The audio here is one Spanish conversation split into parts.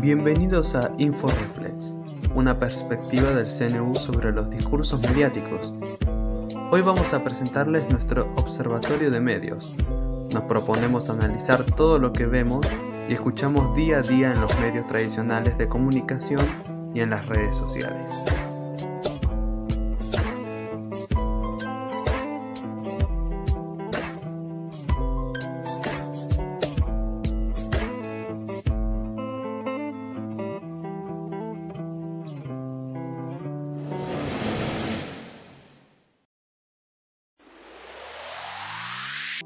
Bienvenidos a InfoReflex, una perspectiva del CNU sobre los discursos mediáticos. Hoy vamos a presentarles nuestro observatorio de medios. Nos proponemos analizar todo lo que vemos y escuchamos día a día en los medios tradicionales de comunicación y en las redes sociales.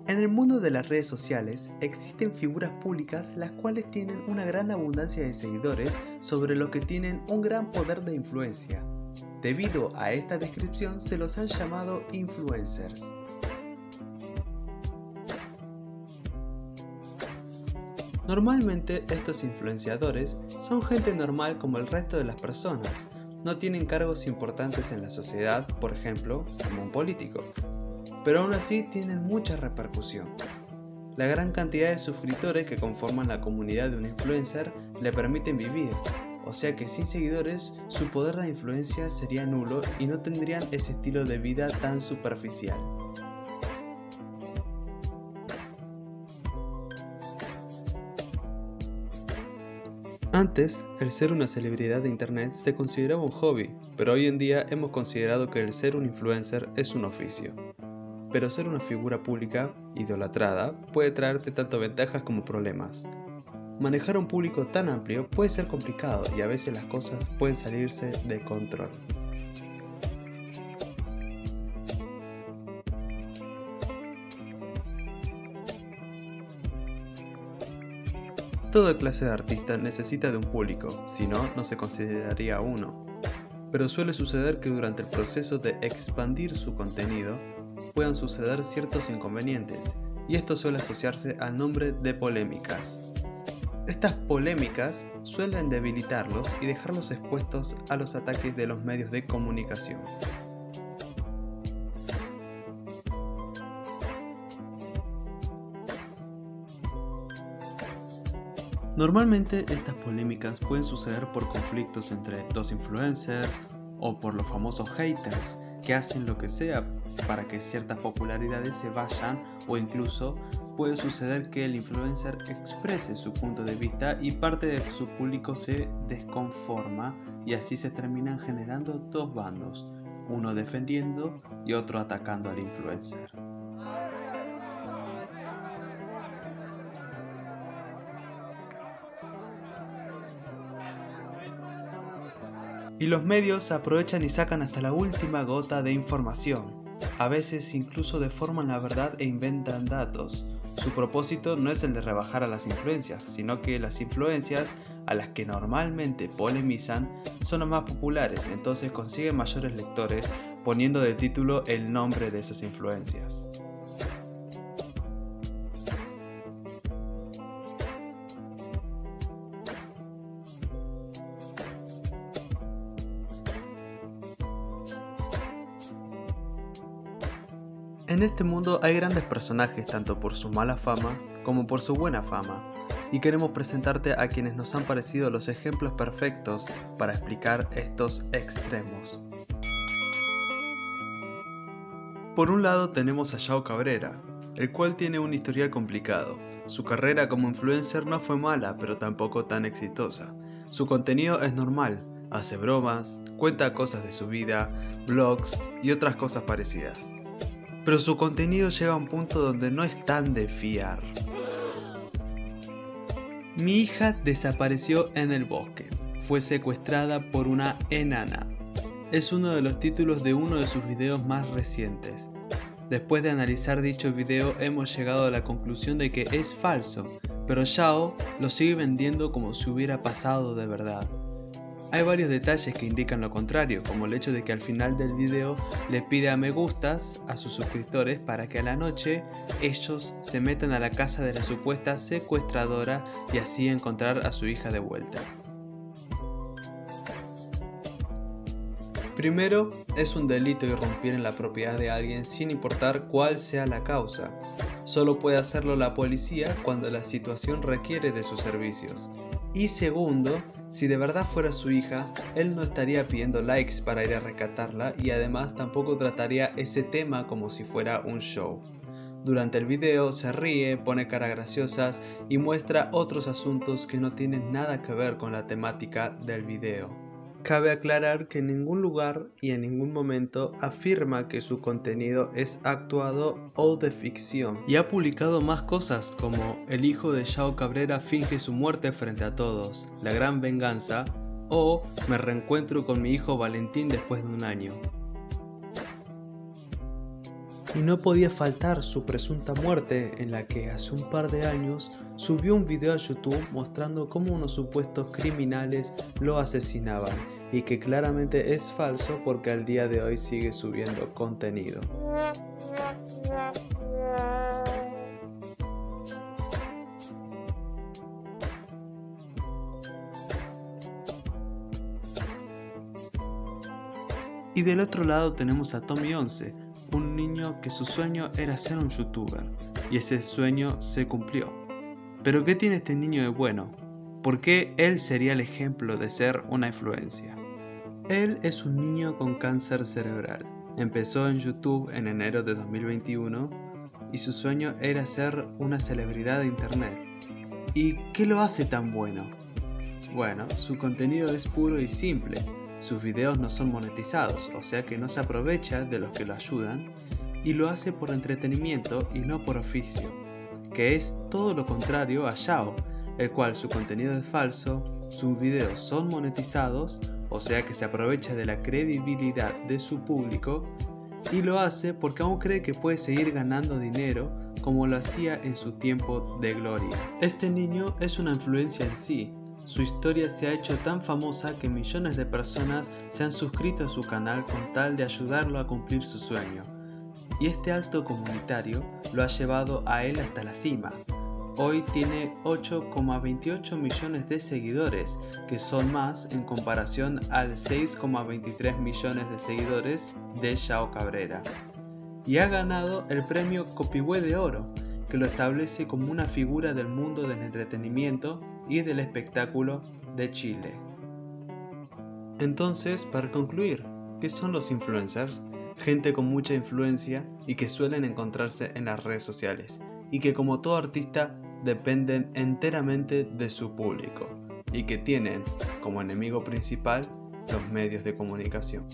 En el mundo de las redes sociales existen figuras públicas las cuales tienen una gran abundancia de seguidores sobre lo que tienen un gran poder de influencia. Debido a esta descripción se los han llamado influencers. Normalmente estos influenciadores son gente normal como el resto de las personas, no tienen cargos importantes en la sociedad, por ejemplo, como un político, pero aún así tienen mucha repercusión. La gran cantidad de suscriptores que conforman la comunidad de un influencer le permiten vivir, o sea que sin seguidores su poder de influencia sería nulo y no tendrían ese estilo de vida tan superficial. Antes, el ser una celebridad de Internet se consideraba un hobby, pero hoy en día hemos considerado que el ser un influencer es un oficio. Pero ser una figura pública, idolatrada, puede traerte tanto ventajas como problemas. Manejar un público tan amplio puede ser complicado y a veces las cosas pueden salirse de control. Toda clase de artista necesita de un público, si no, no se consideraría uno. Pero suele suceder que durante el proceso de expandir su contenido, puedan suceder ciertos inconvenientes, y esto suele asociarse al nombre de polémicas. Estas polémicas suelen debilitarlos y dejarlos expuestos a los ataques de los medios de comunicación. Normalmente estas polémicas pueden suceder por conflictos entre dos influencers o por los famosos haters que hacen lo que sea para que ciertas popularidades se vayan o incluso puede suceder que el influencer exprese su punto de vista y parte de su público se desconforma y así se terminan generando dos bandos, uno defendiendo y otro atacando al influencer. Y los medios aprovechan y sacan hasta la última gota de información. A veces incluso deforman la verdad e inventan datos. Su propósito no es el de rebajar a las influencias, sino que las influencias a las que normalmente polemizan son las más populares, entonces consiguen mayores lectores poniendo de título el nombre de esas influencias. En este mundo hay grandes personajes tanto por su mala fama como por su buena fama, y queremos presentarte a quienes nos han parecido los ejemplos perfectos para explicar estos extremos. Por un lado tenemos a Yao Cabrera, el cual tiene un historial complicado. Su carrera como influencer no fue mala, pero tampoco tan exitosa. Su contenido es normal, hace bromas, cuenta cosas de su vida, blogs y otras cosas parecidas pero su contenido llega a un punto donde no es tan de fiar. Mi hija desapareció en el bosque. Fue secuestrada por una enana. Es uno de los títulos de uno de sus videos más recientes. Después de analizar dicho video hemos llegado a la conclusión de que es falso, pero Yao lo sigue vendiendo como si hubiera pasado de verdad. Hay varios detalles que indican lo contrario, como el hecho de que al final del video le pide a me gustas a sus suscriptores para que a la noche ellos se metan a la casa de la supuesta secuestradora y así encontrar a su hija de vuelta. Primero, es un delito irrumpir en la propiedad de alguien sin importar cuál sea la causa. solo puede hacerlo la policía cuando la situación requiere de sus servicios. Y segundo, si de verdad fuera su hija, él no estaría pidiendo likes para ir a rescatarla y además tampoco trataría ese tema como si fuera un show. Durante el video se ríe, pone caras graciosas y muestra otros asuntos que no tienen nada que ver con la temática del video. Cabe aclarar que en ningún lugar y en ningún momento afirma que su contenido es actuado o de ficción. Y ha publicado más cosas como El hijo de Shao Cabrera finge su muerte frente a todos, La gran venganza o Me reencuentro con mi hijo Valentín después de un año y no podía faltar su presunta muerte en la que hace un par de años subió un video a YouTube mostrando cómo unos supuestos criminales lo asesinaban y que claramente es falso porque al día de hoy sigue subiendo contenido. Y del otro lado tenemos a Tommy 11, un niño que su sueño era ser un youtuber, y ese sueño se cumplió. Pero ¿qué tiene este niño de bueno? ¿Por qué él sería el ejemplo de ser una influencia? Él es un niño con cáncer cerebral. Empezó en YouTube en enero de 2021 y su sueño era ser una celebridad de internet. ¿Y qué lo hace tan bueno? Bueno, su contenido es puro y simple, sus videos no son monetizados, o sea que no se aprovecha de los que lo ayudan y lo hace por entretenimiento y no por oficio, que es todo lo contrario a Yao, el cual su contenido es falso, sus videos son monetizados, o sea que se aprovecha de la credibilidad de su público y lo hace porque aún cree que puede seguir ganando dinero como lo hacía en su tiempo de gloria. Este niño es una influencia en sí, su historia se ha hecho tan famosa que millones de personas se han suscrito a su canal con tal de ayudarlo a cumplir su sueño. Y este acto comunitario lo ha llevado a él hasta la cima. Hoy tiene 8,28 millones de seguidores, que son más en comparación al 6,23 millones de seguidores de Shao Cabrera. Y ha ganado el premio Copihue de Oro, que lo establece como una figura del mundo del entretenimiento y del espectáculo de Chile. Entonces, para concluir, ¿qué son los influencers? Gente con mucha influencia y que suelen encontrarse en las redes sociales y que como todo artista dependen enteramente de su público y que tienen como enemigo principal los medios de comunicación.